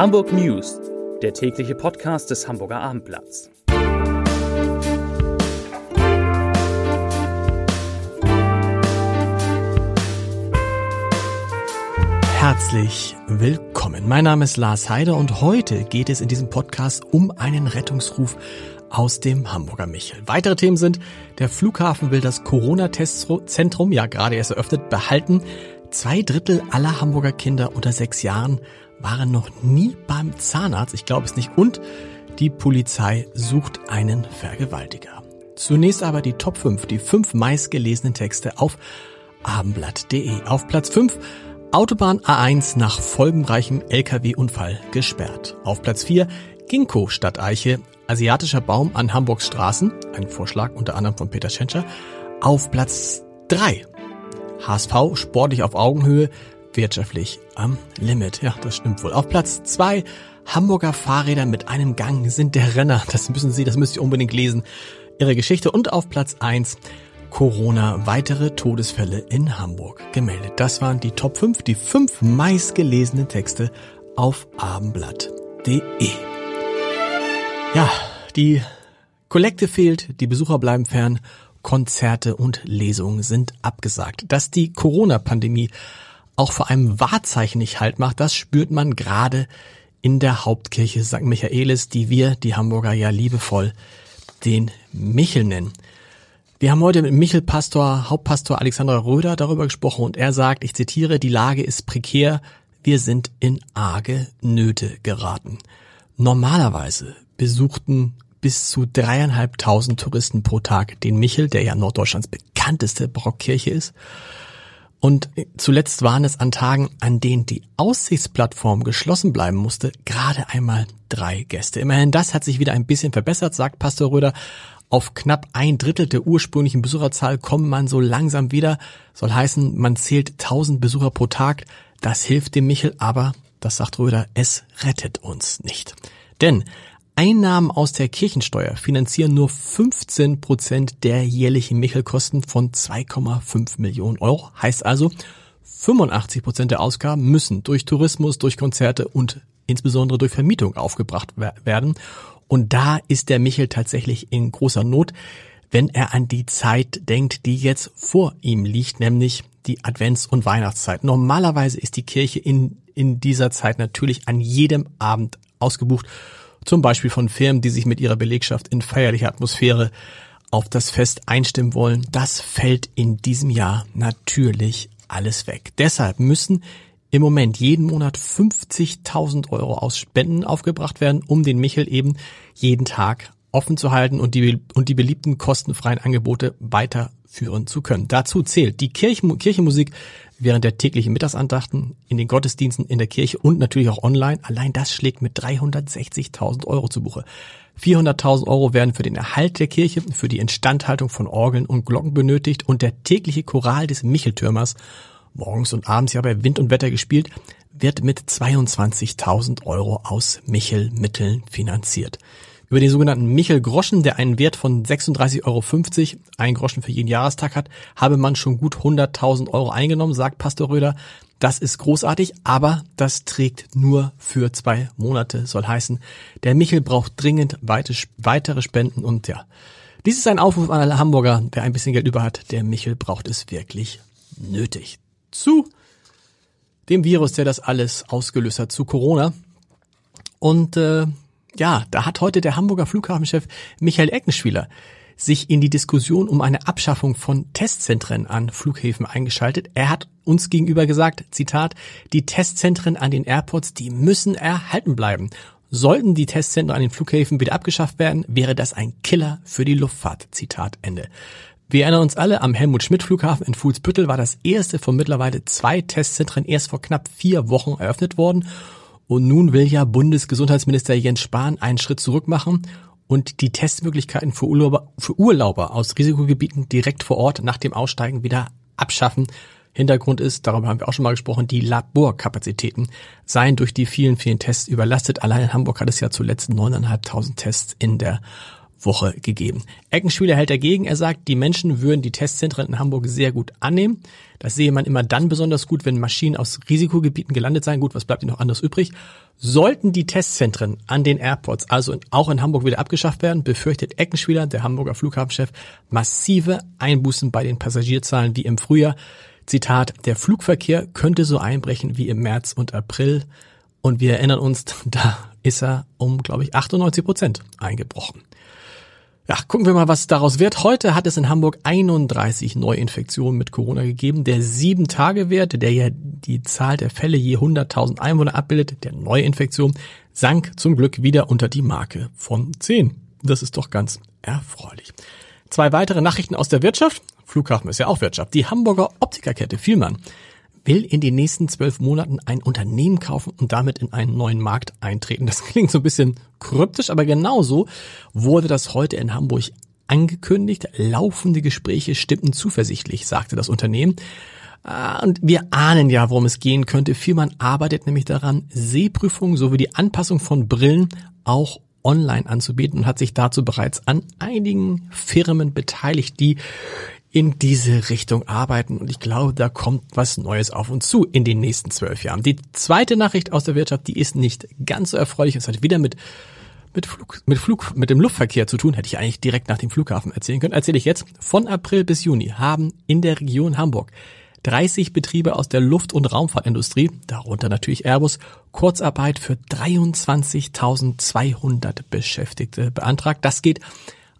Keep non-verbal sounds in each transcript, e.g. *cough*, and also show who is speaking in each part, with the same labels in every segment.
Speaker 1: Hamburg News, der tägliche Podcast des Hamburger Abendblatts.
Speaker 2: Herzlich willkommen. Mein Name ist Lars Heider und heute geht es in diesem Podcast um einen Rettungsruf aus dem Hamburger Michel. Weitere Themen sind, der Flughafen will das Corona-Testzentrum, ja gerade erst eröffnet, behalten. Zwei Drittel aller Hamburger Kinder unter sechs Jahren waren noch nie beim Zahnarzt, ich glaube es nicht, und die Polizei sucht einen Vergewaltiger. Zunächst aber die Top 5, die fünf meistgelesenen Texte auf abendblatt.de. Auf Platz 5 Autobahn A1 nach folgenreichem LKW-Unfall gesperrt. Auf Platz 4 Ginkgo Stadteiche, asiatischer Baum an Hamburgs Straßen, ein Vorschlag unter anderem von Peter Schenscher. Auf Platz 3 HSV sportlich auf Augenhöhe, wirtschaftlich am Limit. Ja, das stimmt wohl. Auf Platz zwei Hamburger Fahrräder mit einem Gang sind der Renner. Das müssen Sie, das müsst ihr unbedingt lesen. Ihre Geschichte. Und auf Platz eins Corona, weitere Todesfälle in Hamburg gemeldet. Das waren die Top 5, die fünf meistgelesenen Texte auf abendblatt.de. Ja, die Kollekte fehlt, die Besucher bleiben fern, Konzerte und Lesungen sind abgesagt. Dass die Corona-Pandemie auch vor einem Wahrzeichen nicht halt macht, das spürt man gerade in der Hauptkirche St. Michaelis, die wir, die Hamburger, ja liebevoll den Michel nennen. Wir haben heute mit Michel-Pastor, Hauptpastor Alexander Röder darüber gesprochen und er sagt, ich zitiere, die Lage ist prekär, wir sind in arge Nöte geraten. Normalerweise besuchten bis zu dreieinhalbtausend Touristen pro Tag den Michel, der ja Norddeutschlands bekannteste Barockkirche ist. Und zuletzt waren es an Tagen, an denen die Aussichtsplattform geschlossen bleiben musste, gerade einmal drei Gäste. Immerhin das hat sich wieder ein bisschen verbessert, sagt Pastor Röder. Auf knapp ein Drittel der ursprünglichen Besucherzahl kommt man so langsam wieder. Soll heißen, man zählt 1000 Besucher pro Tag. Das hilft dem Michel, aber, das sagt Röder, es rettet uns nicht. Denn Einnahmen aus der Kirchensteuer finanzieren nur 15 Prozent der jährlichen Michelkosten von 2,5 Millionen Euro. Heißt also, 85 Prozent der Ausgaben müssen durch Tourismus, durch Konzerte und insbesondere durch Vermietung aufgebracht werden. Und da ist der Michel tatsächlich in großer Not, wenn er an die Zeit denkt, die jetzt vor ihm liegt, nämlich die Advents- und Weihnachtszeit. Normalerweise ist die Kirche in, in dieser Zeit natürlich an jedem Abend ausgebucht zum Beispiel von Firmen, die sich mit ihrer Belegschaft in feierlicher Atmosphäre auf das Fest einstimmen wollen. Das fällt in diesem Jahr natürlich alles weg. Deshalb müssen im Moment jeden Monat 50.000 Euro aus Spenden aufgebracht werden, um den Michel eben jeden Tag offen zu halten und die, und die beliebten kostenfreien Angebote weiterführen zu können. Dazu zählt die Kirchen, Kirchenmusik während der täglichen Mittagsandachten, in den Gottesdiensten in der Kirche und natürlich auch online. Allein das schlägt mit 360.000 Euro zu Buche. 400.000 Euro werden für den Erhalt der Kirche, für die Instandhaltung von Orgeln und Glocken benötigt und der tägliche Choral des Micheltürmers, morgens und abends ja bei Wind und Wetter gespielt, wird mit 22.000 Euro aus Michelmitteln finanziert. Über den sogenannten Michel Groschen, der einen Wert von 36,50 Euro, ein Groschen für jeden Jahrestag hat, habe man schon gut 100.000 Euro eingenommen, sagt Pastor Röder. Das ist großartig, aber das trägt nur für zwei Monate, soll heißen. Der Michel braucht dringend weitere Spenden und ja, dies ist ein Aufruf an alle Hamburger. Wer ein bisschen Geld über hat, der Michel braucht es wirklich nötig. Zu dem Virus, der das alles ausgelöst hat, zu Corona. Und äh, ja, da hat heute der Hamburger Flughafenchef Michael Eckenschwieler sich in die Diskussion um eine Abschaffung von Testzentren an Flughäfen eingeschaltet. Er hat uns gegenüber gesagt, Zitat, die Testzentren an den Airports, die müssen erhalten bleiben. Sollten die Testzentren an den Flughäfen wieder abgeschafft werden, wäre das ein Killer für die Luftfahrt. Zitat Ende. Wir erinnern uns alle, am Helmut Schmidt Flughafen in Fuhlsbüttel war das erste von mittlerweile zwei Testzentren erst vor knapp vier Wochen eröffnet worden und nun will ja Bundesgesundheitsminister Jens Spahn einen Schritt zurück machen und die Testmöglichkeiten für Urlauber, für Urlauber aus Risikogebieten direkt vor Ort nach dem Aussteigen wieder abschaffen. Hintergrund ist, darüber haben wir auch schon mal gesprochen, die Laborkapazitäten seien durch die vielen, vielen Tests überlastet. Allein in Hamburg hat es ja zuletzt 9.500 Tests in der Woche gegeben. Eckenspieler hält dagegen. Er sagt, die Menschen würden die Testzentren in Hamburg sehr gut annehmen. Das sehe man immer dann besonders gut, wenn Maschinen aus Risikogebieten gelandet seien. Gut, was bleibt ihnen noch anderes übrig? Sollten die Testzentren an den Airports, also auch in Hamburg wieder abgeschafft werden, befürchtet Eckenspieler, der Hamburger Flughafenchef, massive Einbußen bei den Passagierzahlen wie im Frühjahr. Zitat, der Flugverkehr könnte so einbrechen wie im März und April. Und wir erinnern uns, *laughs* da ist er um, glaube ich, 98 Prozent eingebrochen. Ja, gucken wir mal, was daraus wird. Heute hat es in Hamburg 31 Neuinfektionen mit Corona gegeben. Der 7-Tage-Wert, der ja die Zahl der Fälle je 100.000 Einwohner abbildet, der Neuinfektion, sank zum Glück wieder unter die Marke von 10. Das ist doch ganz erfreulich. Zwei weitere Nachrichten aus der Wirtschaft. Flughafen ist ja auch Wirtschaft. Die Hamburger Optikerkette Vielmann will in den nächsten zwölf Monaten ein Unternehmen kaufen und damit in einen neuen Markt eintreten. Das *laughs* klingt so ein bisschen kryptisch, aber genauso wurde das heute in Hamburg angekündigt. Laufende Gespräche stimmten zuversichtlich, sagte das Unternehmen. Ah, und wir ahnen ja, worum es gehen könnte. Vielmann arbeitet nämlich daran, Sehprüfungen sowie die Anpassung von Brillen auch online anzubieten und hat sich dazu bereits an einigen Firmen beteiligt, die in diese Richtung arbeiten. Und ich glaube, da kommt was Neues auf uns zu in den nächsten zwölf Jahren. Die zweite Nachricht aus der Wirtschaft, die ist nicht ganz so erfreulich. Es hat wieder mit mit Flug, mit Flug, mit dem Luftverkehr zu tun, hätte ich eigentlich direkt nach dem Flughafen erzählen können. Erzähle ich jetzt. Von April bis Juni haben in der Region Hamburg 30 Betriebe aus der Luft- und Raumfahrtindustrie, darunter natürlich Airbus, Kurzarbeit für 23.200 Beschäftigte beantragt. Das geht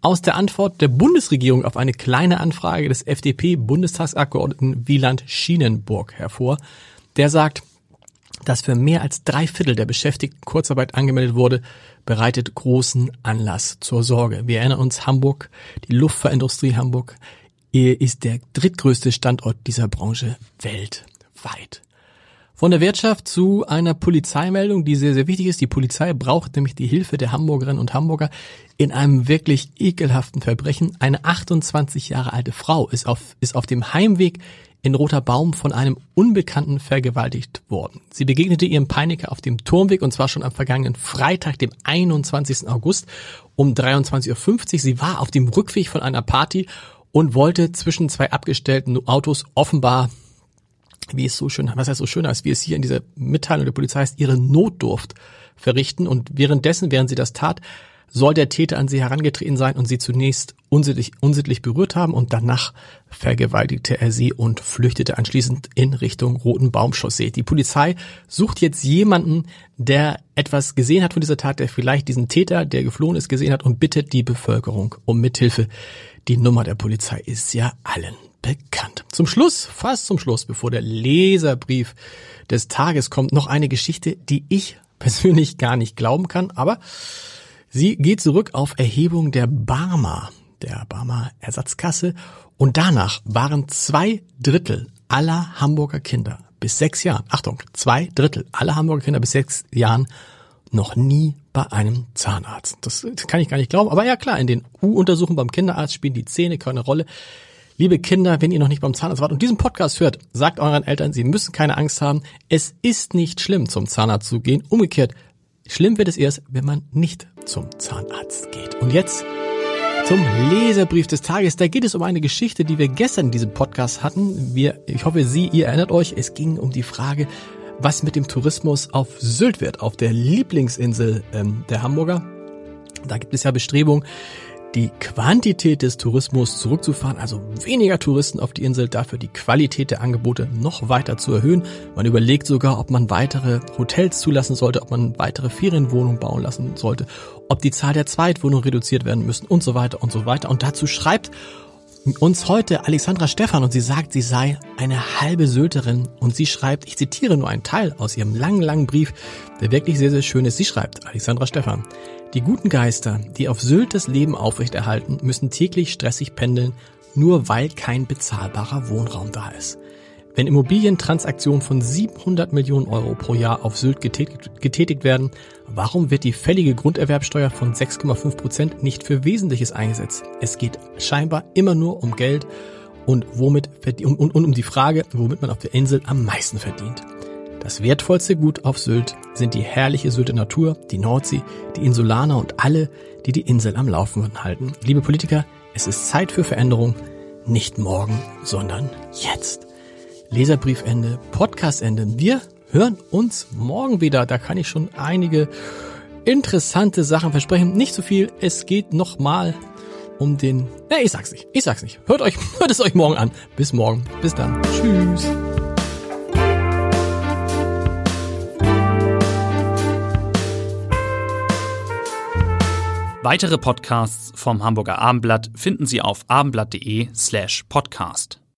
Speaker 2: aus der Antwort der Bundesregierung auf eine kleine Anfrage des FDP-Bundestagsabgeordneten Wieland Schienenburg hervor. Der sagt, dass für mehr als drei Viertel der Beschäftigten Kurzarbeit angemeldet wurde, bereitet großen Anlass zur Sorge. Wir erinnern uns, Hamburg, die Luftfahrtindustrie Hamburg ist der drittgrößte Standort dieser Branche weltweit. Von der Wirtschaft zu einer Polizeimeldung, die sehr, sehr wichtig ist. Die Polizei braucht nämlich die Hilfe der Hamburgerinnen und Hamburger in einem wirklich ekelhaften Verbrechen. Eine 28 Jahre alte Frau ist auf, ist auf dem Heimweg in Roter Baum von einem Unbekannten vergewaltigt worden. Sie begegnete ihrem Peiniger auf dem Turmweg und zwar schon am vergangenen Freitag, dem 21. August um 23.50 Uhr. Sie war auf dem Rückweg von einer Party und wollte zwischen zwei abgestellten Autos offenbar wie es so schön, was heißt so schön heißt, wie es hier in dieser Mitteilung der Polizei heißt, ihre Notdurft verrichten und währenddessen, während sie das tat, soll der Täter an sie herangetreten sein und sie zunächst unsittlich, unsittlich berührt haben und danach vergewaltigte er sie und flüchtete anschließend in Richtung Roten Baumchaussee. Die Polizei sucht jetzt jemanden, der etwas gesehen hat von dieser Tat, der vielleicht diesen Täter, der geflohen ist, gesehen hat und bittet die Bevölkerung um Mithilfe. Die Nummer der Polizei ist ja allen bekannt. Zum Schluss, fast zum Schluss, bevor der Leserbrief des Tages kommt, noch eine Geschichte, die ich *laughs* persönlich gar nicht glauben kann, aber sie geht zurück auf Erhebung der Barmer, der Barmer Ersatzkasse und danach waren zwei Drittel aller Hamburger Kinder bis sechs Jahren, Achtung, zwei Drittel aller Hamburger Kinder bis sechs Jahren noch nie bei einem Zahnarzt. Das kann ich gar nicht glauben. Aber ja klar, in den U-Untersuchungen beim Kinderarzt spielen die Zähne keine Rolle. Liebe Kinder, wenn ihr noch nicht beim Zahnarzt wart und diesen Podcast hört, sagt euren Eltern, sie müssen keine Angst haben. Es ist nicht schlimm, zum Zahnarzt zu gehen. Umgekehrt, schlimm wird es erst, wenn man nicht zum Zahnarzt geht. Und jetzt zum Leserbrief des Tages. Da geht es um eine Geschichte, die wir gestern in diesem Podcast hatten. Wir, ich hoffe, Sie, ihr erinnert euch, es ging um die Frage, was mit dem Tourismus auf Sylt wird, auf der Lieblingsinsel ähm, der Hamburger. Da gibt es ja Bestrebungen, die Quantität des Tourismus zurückzufahren, also weniger Touristen auf die Insel, dafür die Qualität der Angebote noch weiter zu erhöhen. Man überlegt sogar, ob man weitere Hotels zulassen sollte, ob man weitere Ferienwohnungen bauen lassen sollte, ob die Zahl der Zweitwohnungen reduziert werden müssen und so weiter und so weiter. Und dazu schreibt uns heute Alexandra Stephan und sie sagt, sie sei eine halbe Sylterin und sie schreibt, ich zitiere nur einen Teil aus ihrem langen, langen Brief, der wirklich sehr, sehr schön ist. Sie schreibt, Alexandra Stephan, die guten Geister, die auf Sylt das Leben aufrechterhalten, müssen täglich stressig pendeln, nur weil kein bezahlbarer Wohnraum da ist. Wenn Immobilientransaktionen von 700 Millionen Euro pro Jahr auf Sylt getätigt, getätigt werden, warum wird die fällige Grunderwerbsteuer von 6,5 Prozent nicht für Wesentliches eingesetzt? Es geht scheinbar immer nur um Geld und womit und, und, und um die Frage, womit man auf der Insel am meisten verdient. Das wertvollste Gut auf Sylt sind die herrliche Sylter Natur, die Nordsee, die Insulaner und alle, die die Insel am Laufen halten. Liebe Politiker, es ist Zeit für Veränderung. Nicht morgen, sondern jetzt. Leserbriefende, Podcastende. Wir hören uns morgen wieder. Da kann ich schon einige interessante Sachen versprechen. Nicht so viel. Es geht nochmal um den. Ja, ich sag's nicht. Ich sag's nicht. Hört euch, *laughs* hört es euch morgen an. Bis morgen. Bis dann. Tschüss.
Speaker 1: Weitere Podcasts vom Hamburger Abendblatt finden Sie auf abendblatt.de slash podcast.